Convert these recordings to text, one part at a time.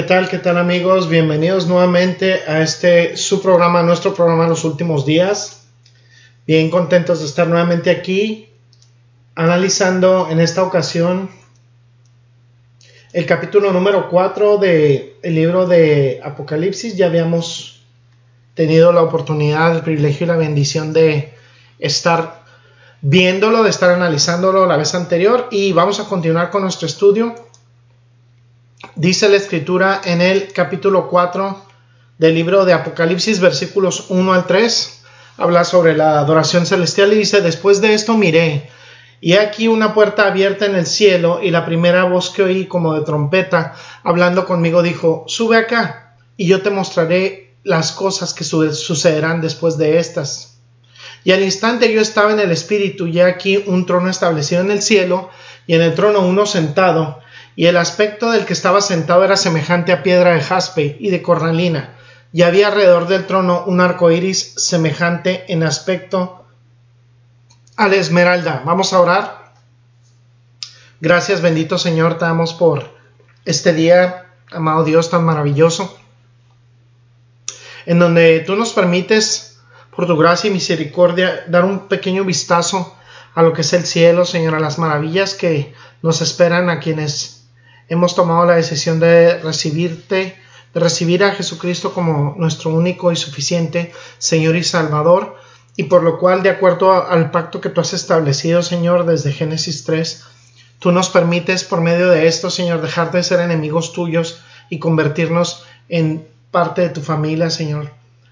¿Qué tal? ¿Qué tal amigos? Bienvenidos nuevamente a este su programa, nuestro programa Los Últimos Días. Bien contentos de estar nuevamente aquí analizando en esta ocasión el capítulo número 4 del libro de Apocalipsis. Ya habíamos tenido la oportunidad, el privilegio y la bendición de estar viéndolo, de estar analizándolo la vez anterior y vamos a continuar con nuestro estudio Dice la escritura en el capítulo 4 del libro de Apocalipsis, versículos 1 al 3, habla sobre la adoración celestial y dice, después de esto miré, y aquí una puerta abierta en el cielo, y la primera voz que oí como de trompeta, hablando conmigo, dijo, sube acá, y yo te mostraré las cosas que sucederán después de estas. Y al instante yo estaba en el espíritu, y aquí un trono establecido en el cielo, y en el trono uno sentado, y el aspecto del que estaba sentado era semejante a piedra de jaspe y de cornalina, y había alrededor del trono un arco iris semejante en aspecto a la esmeralda. Vamos a orar. Gracias, bendito Señor, te damos por este día, amado Dios tan maravilloso, en donde tú nos permites, por tu gracia y misericordia, dar un pequeño vistazo a lo que es el cielo, Señor, a las maravillas que nos esperan a quienes hemos tomado la decisión de recibirte, de recibir a Jesucristo como nuestro único y suficiente Señor y Salvador, y por lo cual, de acuerdo al pacto que tú has establecido, Señor, desde Génesis 3, tú nos permites por medio de esto, Señor, dejar de ser enemigos tuyos y convertirnos en parte de tu familia, Señor.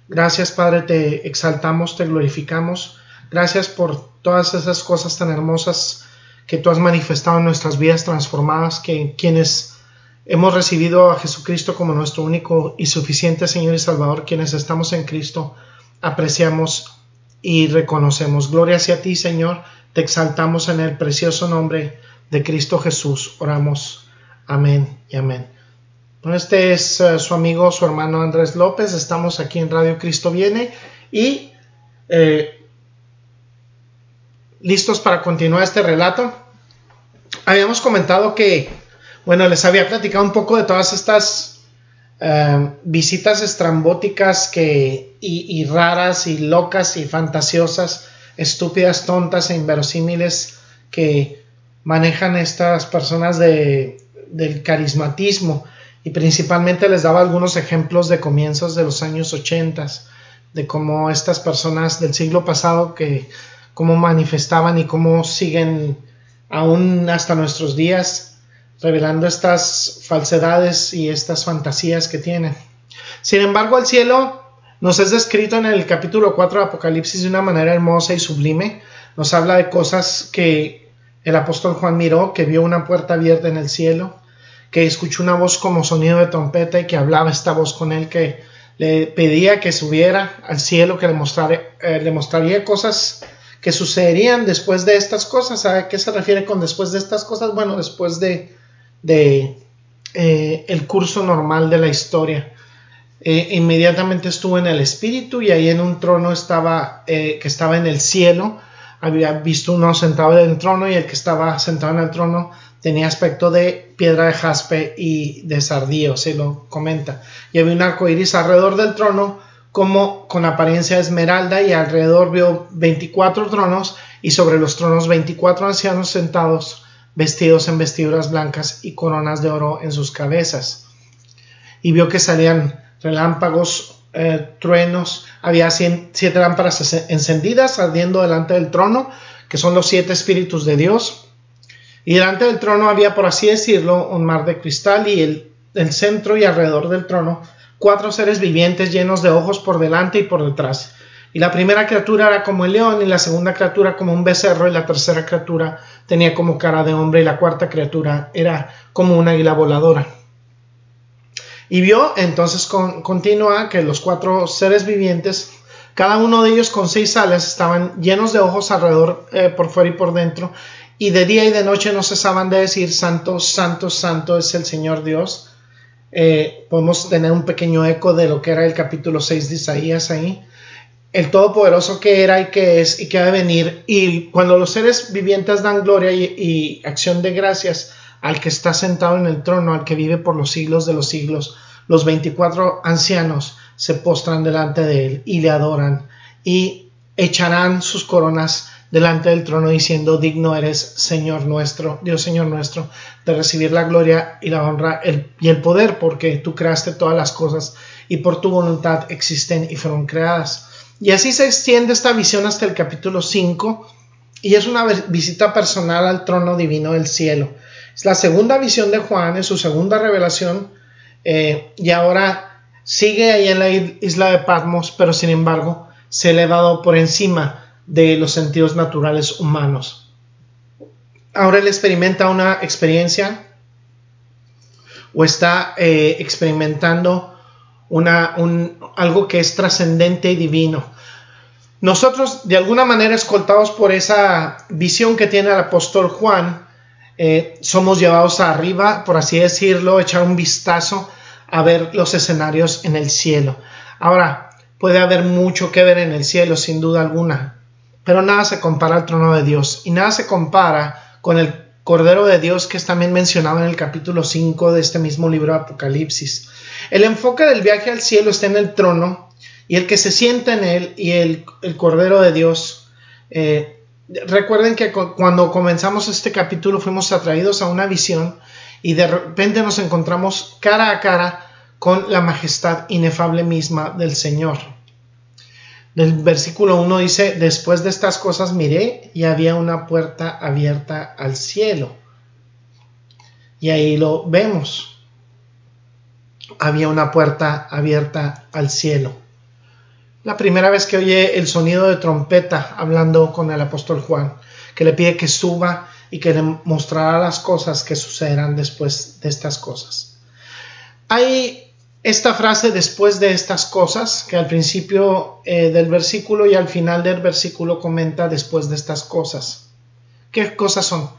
Gracias, Padre, te exaltamos, te glorificamos. Gracias por todas esas cosas tan hermosas que tú has manifestado en nuestras vidas transformadas, que quienes hemos recibido a Jesucristo como nuestro único y suficiente Señor y Salvador, quienes estamos en Cristo, apreciamos y reconocemos. Gloria hacia ti, Señor, te exaltamos en el precioso nombre de Cristo Jesús. Oramos. Amén y amén. Este es uh, su amigo, su hermano Andrés López. Estamos aquí en Radio Cristo Viene y eh, listos para continuar este relato. Habíamos comentado que, bueno, les había platicado un poco de todas estas eh, visitas estrambóticas que, y, raras y locas y fantasiosas, estúpidas, tontas e inverosímiles que manejan estas personas de, del carismatismo y principalmente les daba algunos ejemplos de comienzos de los años 80 de cómo estas personas del siglo pasado que cómo manifestaban y cómo siguen aún hasta nuestros días revelando estas falsedades y estas fantasías que tienen. Sin embargo, el cielo nos es descrito en el capítulo 4 de Apocalipsis de una manera hermosa y sublime. Nos habla de cosas que el apóstol Juan miró, que vio una puerta abierta en el cielo, que escuchó una voz como sonido de trompeta y que hablaba esta voz con él, que le pedía que subiera al cielo, que le, eh, le mostraría cosas que sucederían después de estas cosas. ¿A qué se refiere con después de estas cosas? Bueno, después de, eh, el curso normal de la historia. Eh, inmediatamente estuvo en el espíritu y ahí en un trono estaba eh, que estaba en el cielo. Había visto uno sentado en el trono y el que estaba sentado en el trono tenía aspecto de piedra de jaspe y de sardío, se lo comenta. Y había un arco iris alrededor del trono como con apariencia esmeralda y alrededor vio 24 tronos y sobre los tronos 24 ancianos sentados vestidos en vestiduras blancas y coronas de oro en sus cabezas. Y vio que salían relámpagos, eh, truenos, había siete lámparas encendidas ardiendo delante del trono, que son los siete espíritus de Dios. Y delante del trono había, por así decirlo, un mar de cristal y el, el centro y alrededor del trono cuatro seres vivientes llenos de ojos por delante y por detrás. Y la primera criatura era como el león y la segunda criatura como un becerro y la tercera criatura tenía como cara de hombre y la cuarta criatura era como una águila voladora. Y vio entonces continúa que los cuatro seres vivientes, cada uno de ellos con seis alas, estaban llenos de ojos alrededor, eh, por fuera y por dentro, y de día y de noche no cesaban de decir, Santo, Santo, Santo es el Señor Dios. Eh, podemos tener un pequeño eco de lo que era el capítulo 6 de Isaías ahí el Todopoderoso que era y que es y que ha de venir. Y cuando los seres vivientes dan gloria y, acción de gracias al que está sentado en el trono, al que vive por los siglos de los siglos, los 24 ancianos se postran delante de él y le adoran y echarán sus coronas delante del trono diciendo digno eres Señor nuestro, Dios Señor nuestro, de recibir la gloria y la honra y el poder porque tú creaste todas las cosas y por tu voluntad existen y fueron creadas. Y así se extiende esta visión hasta el capítulo 5 y es una visita personal al trono divino del cielo. Es la segunda visión de Juan, es su segunda revelación eh, y ahora sigue ahí en la isla de Patmos, pero sin embargo se ha elevado por encima de los sentidos naturales humanos. Ahora él experimenta una experiencia o está eh, experimentando una, un, algo que es trascendente y divino. Nosotros, de alguna manera, escoltados por esa visión que tiene el apóstol Juan, eh, somos llevados arriba, por así decirlo, echar un vistazo a ver los escenarios en el cielo. Ahora, puede haber mucho que ver en el cielo, sin duda alguna, pero nada se compara al trono de Dios y nada se compara con el Cordero de Dios que es también mencionado en el capítulo 5 de este mismo libro de Apocalipsis. El enfoque del viaje al cielo está en el trono y el que se sienta en él y el, Cordero de Dios. Eh, recuerden que cuando comenzamos este capítulo fuimos atraídos a una visión y de repente nos encontramos cara a cara con la majestad inefable misma del Señor. El versículo 1 dice, después de estas cosas miré y había una puerta abierta al cielo. Y ahí lo vemos había una puerta abierta al cielo. La primera vez que oye el sonido de trompeta hablando con el apóstol Juan, que le pide que suba y que le mostrará las cosas que sucederán después de estas cosas. Hay esta frase después de estas cosas, que al principio eh, del versículo y al final del versículo comenta después de estas cosas. ¿Qué cosas son?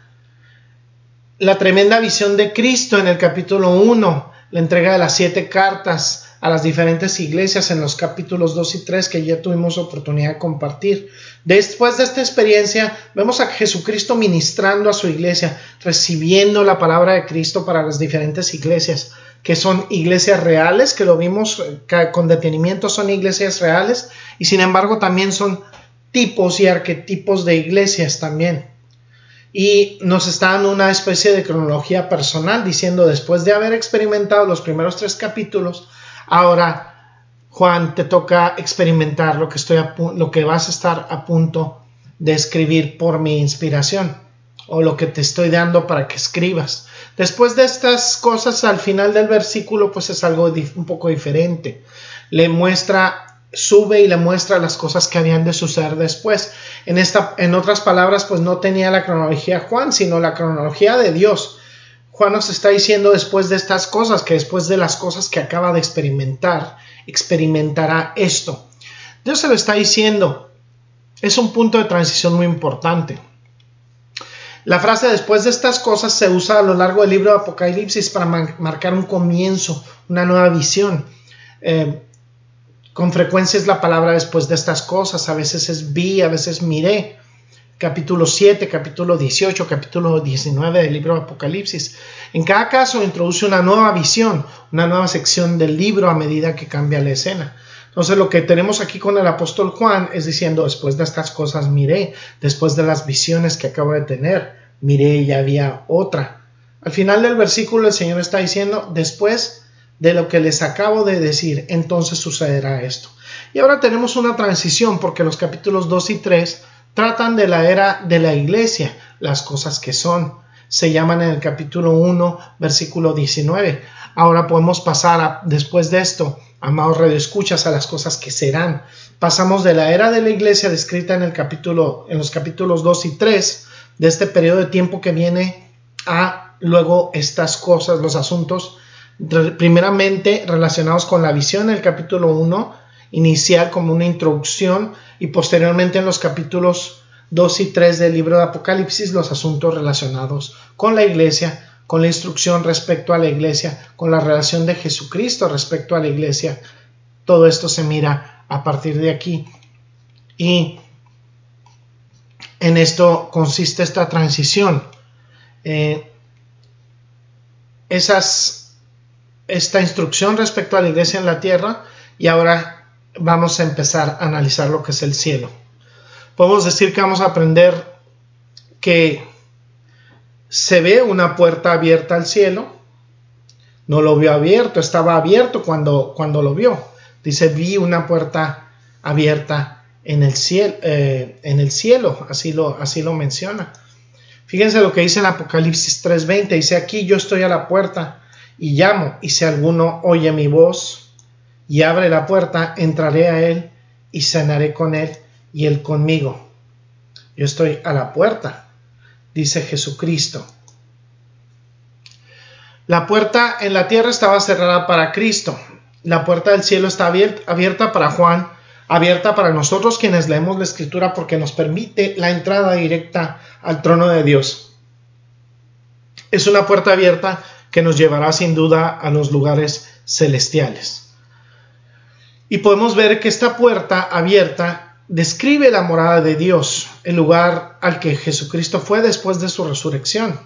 La tremenda visión de Cristo en el capítulo 1, la entrega de las siete cartas a las diferentes iglesias en los capítulos 2 y 3 que ya tuvimos oportunidad de compartir. Después de esta experiencia, vemos a Jesucristo ministrando a su iglesia, recibiendo la palabra de Cristo para las diferentes iglesias, que son iglesias reales, que lo vimos eh, con detenimiento, son iglesias reales, y sin embargo también son tipos y arquetipos de iglesias también. Y nos está dando una especie de cronología personal diciendo después de haber experimentado los primeros tres capítulos, ahora Juan te toca experimentar lo que estoy lo que vas a estar a punto de escribir por mi inspiración o lo que te estoy dando para que escribas. Después de estas cosas al final del versículo pues es algo un poco diferente. Le muestra sube y le muestra las cosas que habían de suceder después. En, esta, en otras palabras, pues no tenía la cronología Juan, sino la cronología de Dios. Juan nos está diciendo después de estas cosas, que después de las cosas que acaba de experimentar, experimentará esto. Dios se lo está diciendo. Es un punto de transición muy importante. La frase después de estas cosas se usa a lo largo del libro de Apocalipsis para marcar un comienzo, una nueva visión. Eh, con frecuencia es la palabra después de estas cosas, a veces es vi, a veces miré. Capítulo 7, capítulo 18, capítulo 19 del libro de Apocalipsis. En cada caso introduce una nueva visión, una nueva sección del libro a medida que cambia la escena. Entonces lo que tenemos aquí con el apóstol Juan es diciendo, después de estas cosas miré, después de las visiones que acabo de tener, miré y había otra. Al final del versículo el Señor está diciendo, después de lo que les acabo de decir, entonces sucederá esto. Y ahora tenemos una transición porque los capítulos 2 y 3 tratan de la era de la iglesia, las cosas que son. Se llaman en el capítulo 1, versículo 19. Ahora podemos pasar a, después de esto amados radioescuchas, a las cosas que serán. Pasamos de la era de la iglesia descrita en el capítulo, en los capítulos 2 y 3, de este periodo de tiempo que viene a luego estas cosas, los asuntos, primeramente relacionados con la visión el capítulo 1, inicial como una introducción, y posteriormente en los capítulos 2 y 3 del libro de Apocalipsis, los asuntos relacionados con la iglesia, con la instrucción respecto a la iglesia, con la relación de Jesucristo respecto a la iglesia. Todo esto se mira a partir de aquí. Y en esto consiste esta transición. Eh, esas, esta instrucción respecto a la iglesia en la tierra y ahora vamos a empezar a analizar lo que es el cielo. Podemos decir que vamos a aprender que se ve una puerta abierta al cielo. No lo vio abierto, estaba abierto cuando, cuando lo vio. Dice, vi una puerta abierta en el cielo, eh, en el cielo así, lo, así lo menciona. Fíjense lo que dice en Apocalipsis 3:20, dice, aquí yo estoy a la puerta y llamo, y si alguno oye mi voz y abre la puerta, entraré a él y cenaré con él y él conmigo. Yo estoy a la puerta dice Jesucristo. La puerta en la tierra estaba cerrada para Cristo. La puerta del cielo está abierta, para Juan, abierta para nosotros quienes leemos la escritura porque nos permite la entrada directa al trono de Dios. Es una puerta abierta que nos llevará sin duda a los lugares celestiales. Y podemos ver que esta puerta abierta describe la morada de Dios, el lugar al que Jesucristo fue después de su resurrección.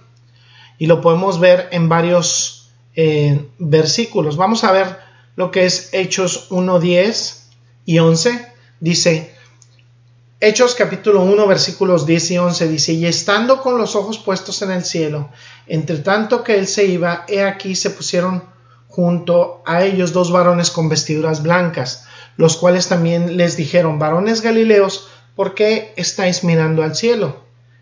Y lo podemos ver en varios eh, versículos. Vamos a ver lo que es Hechos 1, 10 y 11. Dice, Hechos capítulo 1 versículos 10 y 11 dice, y estando con los ojos puestos en el cielo, entre tanto que él se iba, he aquí se pusieron junto a ellos dos varones con vestiduras blancas, los cuales también les dijeron, varones Galileos, ¿por qué estáis mirando al cielo?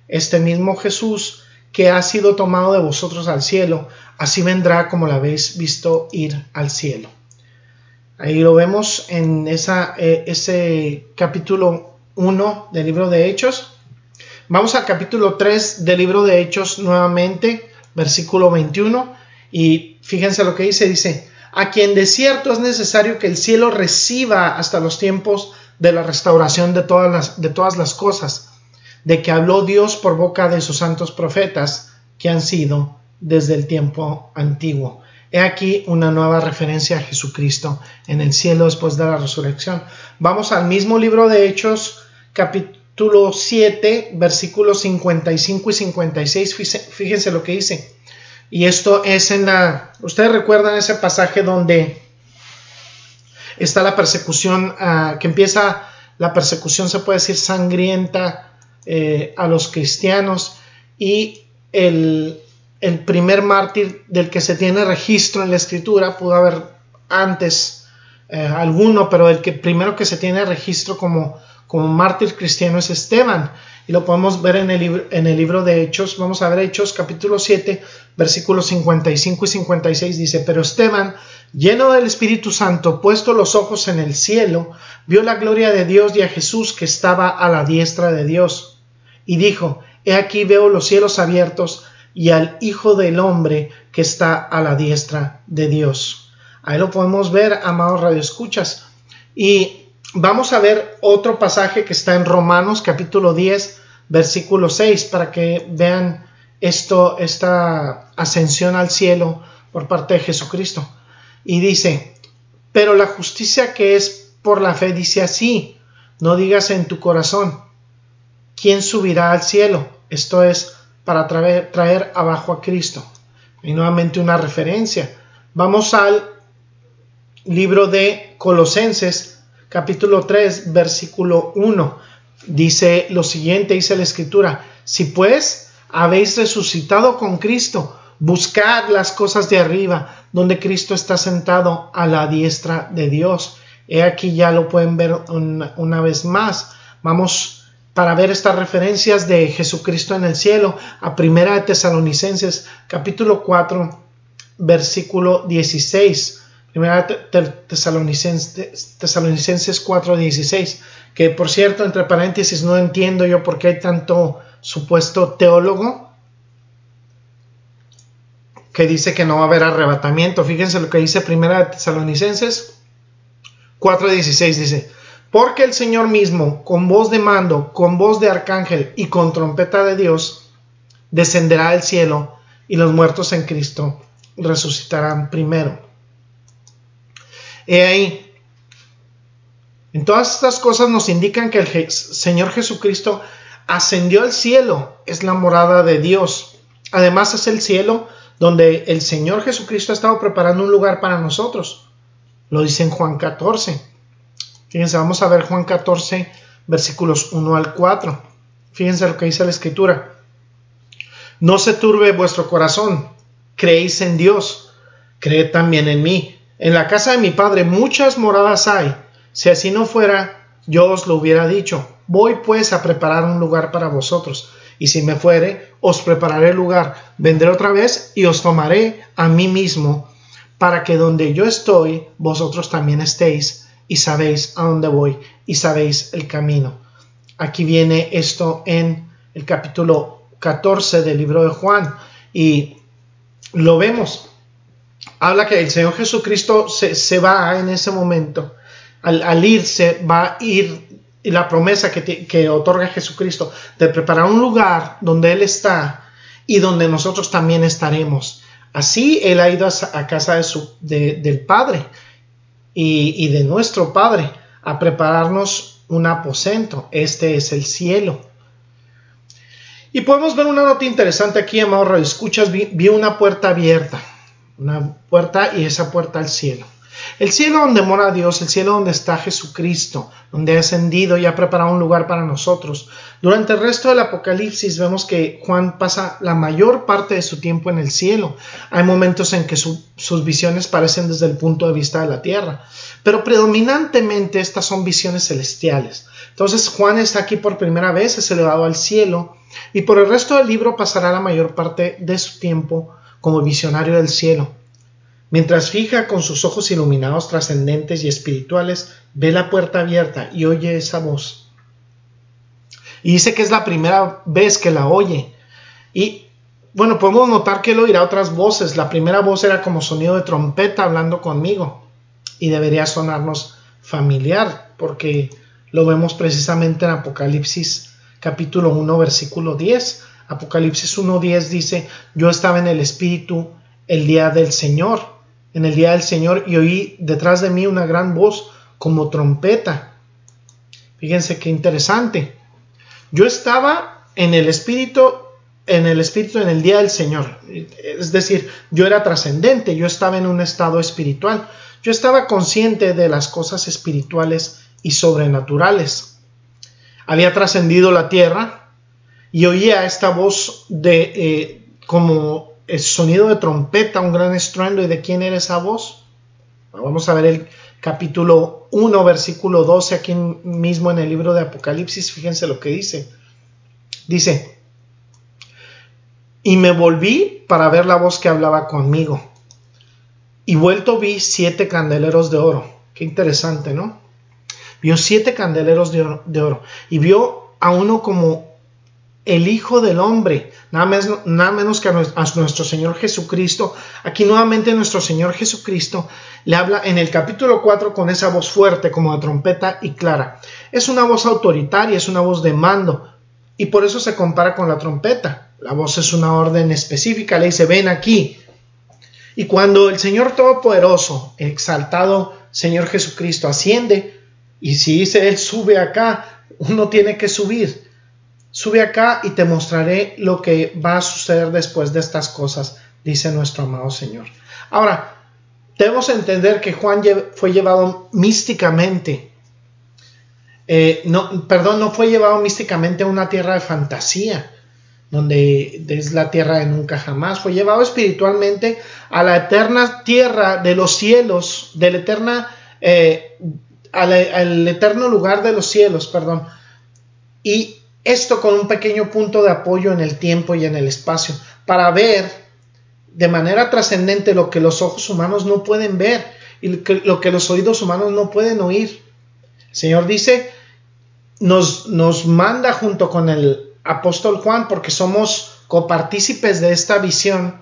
Este mismo Jesús que ha sido tomado de vosotros al cielo, así vendrá como lo habéis visto ir al cielo. Ahí lo vemos en eh, ese capítulo 1 del libro de Hechos. Vamos al capítulo 3 del libro de Hechos nuevamente, versículo 21, y fíjense lo que dice, dice, a quien de cierto es necesario que el cielo reciba hasta los tiempos de la restauración de todas las, de todas las cosas, de que habló Dios por boca de sus santos profetas, que han sido desde el tiempo antiguo. He aquí una nueva referencia a Jesucristo en el cielo después de la resurrección. Vamos al mismo libro de Hechos, capítulo 7, versículos 55 y 56. Fíjense lo que dice. Y esto es en la... Ustedes recuerdan ese pasaje donde está la persecución, ah, que empieza la persecución, se puede decir, sangrienta eh, a los cristianos y el, primer mártir del que se tiene registro en la escritura, pudo haber antes eh, alguno, pero el que primero que se tiene registro como, mártir cristiano es Esteban y lo podemos ver en el, libro, en el libro de Hechos. Vamos a ver Hechos capítulo 7, versículos 55 y 56. Dice, pero Esteban, lleno del Espíritu Santo, puesto los ojos en el cielo, vio la gloria de Dios y a Jesús que estaba a la diestra de Dios. Y dijo, he aquí veo los cielos abiertos y al Hijo del Hombre que está a la diestra de Dios. Ahí lo podemos ver, amados radioescuchas. Y Vamos a ver otro pasaje que está en Romanos capítulo 10, versículo 6, para que vean esto, esta ascensión al cielo por parte de Jesucristo. Y dice, pero la justicia que es por la fe dice así, no digas en tu corazón, ¿quién subirá al cielo? Esto es para traer, abajo a Cristo. Y nuevamente una referencia. Vamos al libro de Colosenses capítulo 3, versículo 1. Dice lo siguiente, dice la escritura, si pues habéis resucitado con Cristo, buscad las cosas de arriba, donde Cristo está sentado a la diestra de Dios. He aquí ya lo pueden ver una, vez más. Vamos para ver estas referencias de Jesucristo en el cielo a Primera de Tesalonicenses capítulo 4 versículo 16 Primera Tesalonicenses, Tesalonicenses 4:16, que por cierto, entre paréntesis, no entiendo yo por qué hay tanto supuesto teólogo que dice que no va a haber arrebatamiento. Fíjense lo que dice Primera Tesalonicenses 4:16 dice, porque el Señor mismo, con voz de mando, con voz de arcángel y con trompeta de Dios, descenderá del cielo y los muertos en Cristo resucitarán primero. He ahí. En todas estas cosas nos indican que el Señor Jesucristo ascendió al cielo, es la morada de Dios. Además es el cielo donde el Señor Jesucristo ha estado preparando un lugar para nosotros. Lo dice en Juan 14. Fíjense, vamos a ver Juan 14, versículos 1 al 4. Fíjense lo que dice la escritura. No se turbe vuestro corazón, creéis en Dios, creed también en mí. En la casa de mi padre muchas moradas hay. Si así no fuera, yo os lo hubiera dicho. Voy pues a preparar un lugar para vosotros. Y si me fuere, os prepararé lugar. Vendré otra vez y os tomaré a mí mismo, para que donde yo estoy, vosotros también estéis, y sabéis a dónde voy, y sabéis el camino. Aquí viene esto en el capítulo 14 del libro de Juan, y lo vemos habla que el Señor Jesucristo se, va en ese momento. Al, irse, va a ir y la promesa que, otorga Jesucristo de preparar un lugar donde Él está y donde nosotros también estaremos. Así Él ha ido a, casa de su, del Padre y, de nuestro Padre a prepararnos un aposento. Este es el cielo. Y podemos ver una nota interesante aquí, amado Escuchas, vi, vi una puerta abierta una puerta y esa puerta al cielo. El cielo donde mora Dios, el cielo donde está Jesucristo, donde ha ascendido y ha preparado un lugar para nosotros. Durante el resto del Apocalipsis vemos que Juan pasa la mayor parte de su tiempo en el cielo. Hay momentos en que sus visiones parecen desde el punto de vista de la tierra, pero predominantemente estas son visiones celestiales. Entonces Juan está aquí por primera vez, es elevado al cielo, y por el resto del libro pasará la mayor parte de su tiempo como visionario del cielo. Mientras fija con sus ojos iluminados, trascendentes y espirituales, ve la puerta abierta y oye esa voz. Y dice que es la primera vez que la oye. Y bueno, podemos notar que él oirá otras voces. La primera voz era como sonido de trompeta hablando conmigo. Y debería sonarnos familiar, porque lo vemos precisamente en Apocalipsis capítulo 1, versículo 10. Apocalipsis 1.10 dice, yo estaba en el Espíritu el día del Señor, en el día del Señor, y oí detrás de mí una gran voz como trompeta. Fíjense qué interesante. Yo estaba en el Espíritu, en el Espíritu en el día del Señor. Es decir, yo era trascendente, yo estaba en un estado espiritual. Yo estaba consciente de las cosas espirituales y sobrenaturales. Había trascendido la tierra, y oía esta voz de eh, como el sonido de trompeta, un gran estruendo. ¿Y de quién era esa voz? vamos a ver el capítulo 1, versículo 12, aquí mismo en el libro de Apocalipsis. Fíjense lo que dice. Dice, y me volví para ver la voz que hablaba conmigo. Y vuelto vi siete candeleros de oro. Qué interesante, ¿no? Vio siete candeleros de oro, de oro y vio a uno como el Hijo del Hombre, nada, menos que a nuestro Señor Jesucristo. Aquí nuevamente nuestro Señor Jesucristo le habla en el capítulo 4 con esa voz fuerte como de trompeta y clara. Es una voz autoritaria, es una voz de mando y por eso se compara con la trompeta. La voz es una orden específica, le dice, ven aquí. Y cuando el Señor Todopoderoso, exaltado Señor Jesucristo, asciende, y si dice Él sube acá, uno tiene que subir Sube acá y te mostraré lo que va a suceder después de estas cosas, dice nuestro amado Señor. Ahora, debemos entender que Juan fue llevado místicamente, eh, no, perdón, no fue llevado místicamente a una tierra de fantasía, donde es la tierra de nunca jamás, fue llevado espiritualmente a la eterna tierra de los cielos, del eterna, eh, al eterno lugar de los cielos, perdón, y esto con un pequeño punto de apoyo en el tiempo y en el espacio, para ver de manera trascendente lo que los ojos humanos no pueden ver. y lo que los oídos humanos no pueden oír. El Señor dice, nos, nos manda junto con el apóstol Juan porque somos copartícipes de esta visión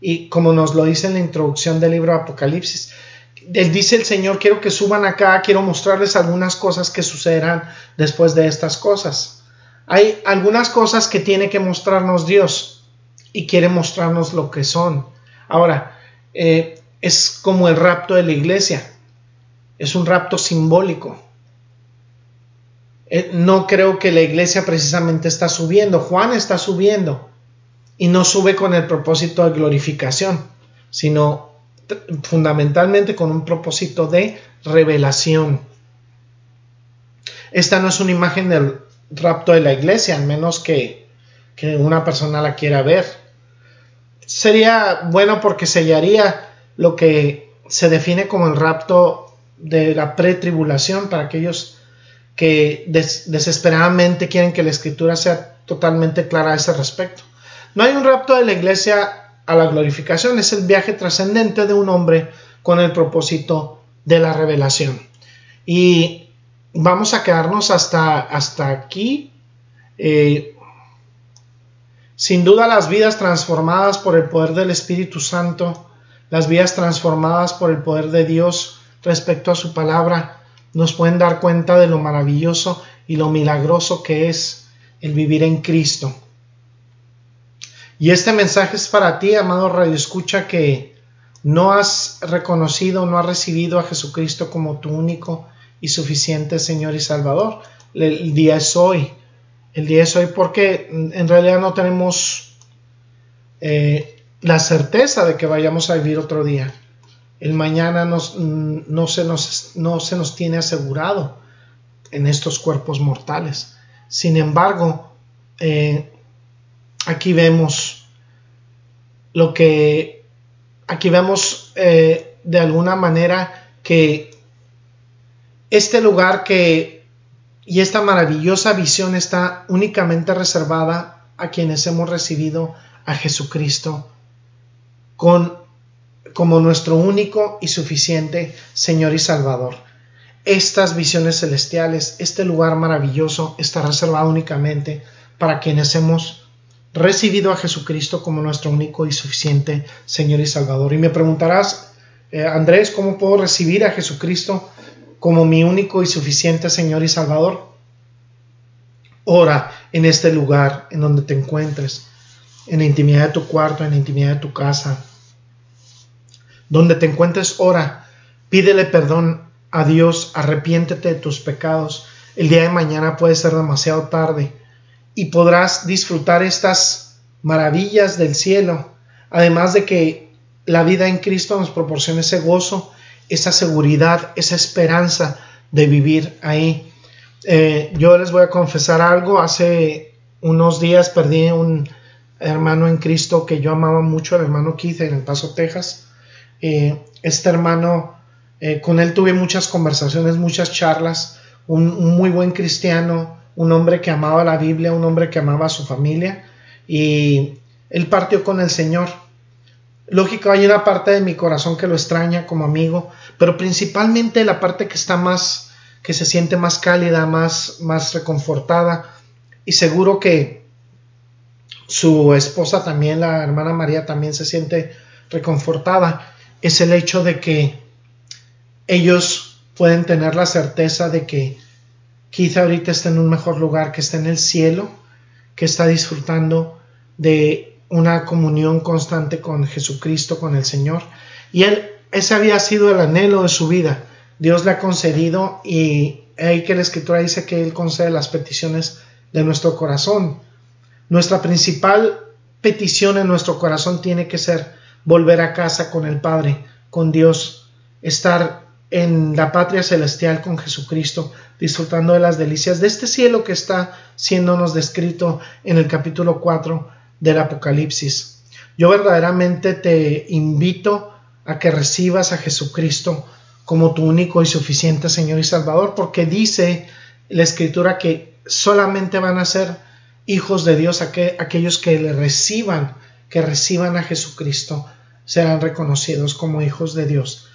y como nos lo dice en la introducción del libro Apocalipsis, él dice el Señor, quiero que suban acá, quiero mostrarles algunas cosas que sucederán después de estas cosas. Hay algunas cosas que tiene que mostrarnos Dios y quiere mostrarnos lo que son. Ahora, eh, es como el rapto de la iglesia, es un rapto simbólico. Eh, no creo que la iglesia precisamente está subiendo, Juan está subiendo y no sube con el propósito de glorificación, sino fundamentalmente con un propósito de revelación. Esta no es una imagen del rapto de la iglesia, al menos que, que una persona la quiera ver. Sería bueno porque sellaría lo que se define como el rapto de la pretribulación para aquellos que desesperadamente quieren que la escritura sea totalmente clara a ese respecto. No hay un rapto de la iglesia a la glorificación, es el viaje trascendente de un hombre con el propósito de la revelación. Y vamos a quedarnos hasta, hasta aquí. Eh, sin duda las vidas transformadas por el poder del Espíritu Santo, las vidas transformadas por el poder de Dios respecto a su palabra, nos pueden dar cuenta de lo maravilloso y lo milagroso que es el vivir en Cristo. Y este mensaje es para ti, amado Radio Escucha, que no has reconocido, no has recibido a Jesucristo como tu único y suficiente Señor y Salvador. El día es hoy. El día es hoy porque en realidad no tenemos eh, la certeza de que vayamos a vivir otro día. El mañana no, se nos, no se nos tiene asegurado en estos cuerpos mortales. Sin embargo, eh, aquí vemos lo que aquí vemos eh, de alguna manera que este lugar que y esta maravillosa visión está únicamente reservada a quienes hemos recibido a Jesucristo con como nuestro único y suficiente Señor y Salvador. Estas visiones celestiales, este lugar maravilloso está reservado únicamente para quienes hemos recibido a Jesucristo como nuestro único y suficiente Señor y Salvador. Y me preguntarás, eh, Andrés, ¿cómo puedo recibir a Jesucristo como mi único y suficiente Señor y Salvador? Ora en este lugar en donde te encuentres, en la intimidad de tu cuarto, en la intimidad de tu casa. Donde te encuentres, ora, pídele perdón a Dios, arrepiéntete de tus pecados. El día de mañana puede ser demasiado tarde y podrás disfrutar estas maravillas del cielo, además de que la vida en Cristo nos proporciona ese gozo, esa seguridad, esa esperanza de vivir ahí. Eh, yo les voy a confesar algo, hace unos días perdí un hermano en Cristo que yo amaba mucho, el hermano Keith en El Paso, Texas. Eh, este hermano, eh, con él tuve muchas conversaciones, muchas charlas, un muy buen cristiano, un hombre que amaba la Biblia, un hombre que amaba a su familia y él partió con el Señor. Lógico, hay una parte de mi corazón que lo extraña como amigo, pero principalmente la parte que está más, que se siente más cálida, más, más reconfortada. Y seguro que su esposa también, la hermana María, también se siente reconfortada, es el hecho de que ellos pueden tener la certeza de que quizá ahorita está en un mejor lugar, que está en el cielo, que está disfrutando de una comunión constante con Jesucristo, con el Señor. Y él, ese había sido el anhelo de su vida. Dios le ha concedido y ahí que la escritura dice que Él concede las peticiones de nuestro corazón. Nuestra principal petición en nuestro corazón tiene que ser volver a casa con el Padre, con Dios, estar en la patria celestial con Jesucristo, disfrutando de las delicias de este cielo que está siéndonos descrito en el capítulo 4 del Apocalipsis. Yo verdaderamente te invito a que recibas a Jesucristo como tu único y suficiente Señor y Salvador, porque dice la Escritura que solamente van a ser hijos de Dios aquellos que le reciban, que reciban a Jesucristo, serán reconocidos como hijos de Dios.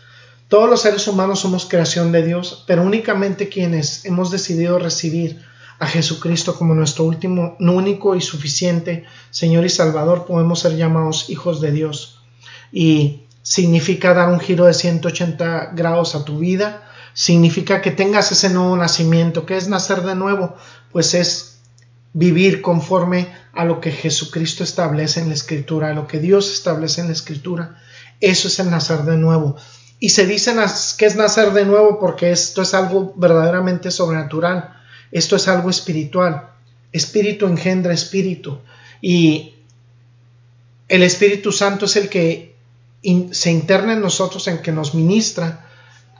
Todos los seres humanos somos creación de Dios, pero únicamente quienes hemos decidido recibir a Jesucristo como nuestro último, único y suficiente Señor y Salvador, podemos ser llamados hijos de Dios. Y significa dar un giro de 180 grados a tu vida, significa que tengas ese nuevo nacimiento, que es nacer de nuevo, pues es vivir conforme a lo que Jesucristo establece en la Escritura, a lo que Dios establece en la Escritura. Eso es el nacer de nuevo. Y se dice que es nacer de nuevo porque esto es algo verdaderamente sobrenatural, esto es algo espiritual. Espíritu engendra espíritu. Y el Espíritu Santo es el que se interna en nosotros, en que nos ministra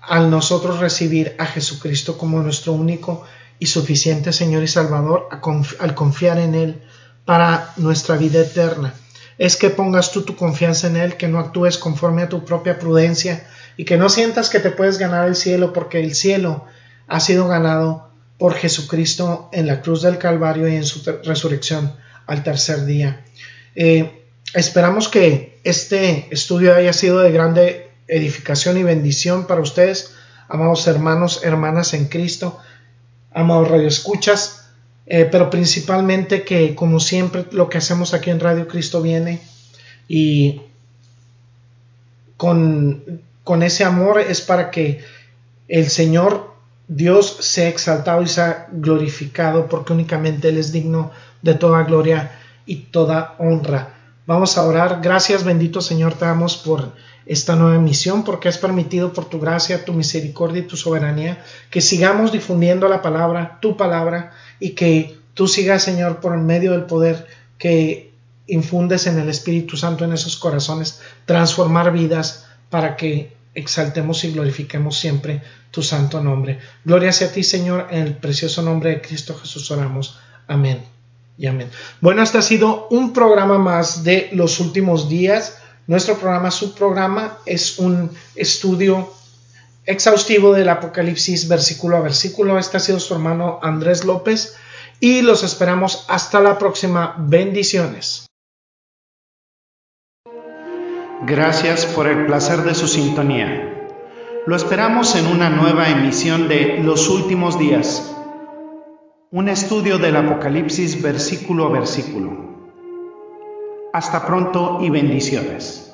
al nosotros recibir a Jesucristo como nuestro único y suficiente Señor y Salvador, al confiar en Él para nuestra vida eterna. Es que pongas tú tu confianza en Él, que no actúes conforme a tu propia prudencia y que no sientas que te puedes ganar el cielo, porque el cielo ha sido ganado por Jesucristo en la cruz del Calvario y en su resurrección al tercer día. Eh, Esperamos que este estudio haya sido de grande edificación y bendición para ustedes, amados hermanos, hermanas en Cristo, amados radioescuchas, eh, pero principalmente que como siempre lo que hacemos aquí en Radio Cristo viene y con, con ese amor es para que el Señor Dios sea exaltado y sea glorificado porque únicamente Él es digno de toda gloria y toda honra. Vamos a orar. Gracias, bendito Señor, te damos por esta nueva misión, porque has permitido por tu gracia, tu misericordia y tu soberanía que sigamos difundiendo la palabra, tu palabra, y que tú sigas, Señor, por medio del poder que infundes en el Espíritu Santo en esos corazones, transformar vidas para que exaltemos y glorifiquemos siempre tu santo nombre. Gloria sea a ti, Señor, en el precioso nombre de Cristo Jesús oramos. Amén y amén. Bueno, este ha sido un programa más de los últimos días. Nuestro programa, su programa, es un estudio exhaustivo del Apocalipsis versículo a versículo. Este ha sido su hermano Andrés López y los esperamos hasta la próxima. Bendiciones. Gracias por el placer de su sintonía. Lo esperamos en una nueva emisión de Los Últimos Días un estudio del Apocalipsis versículo a versículo. Hasta pronto y bendiciones.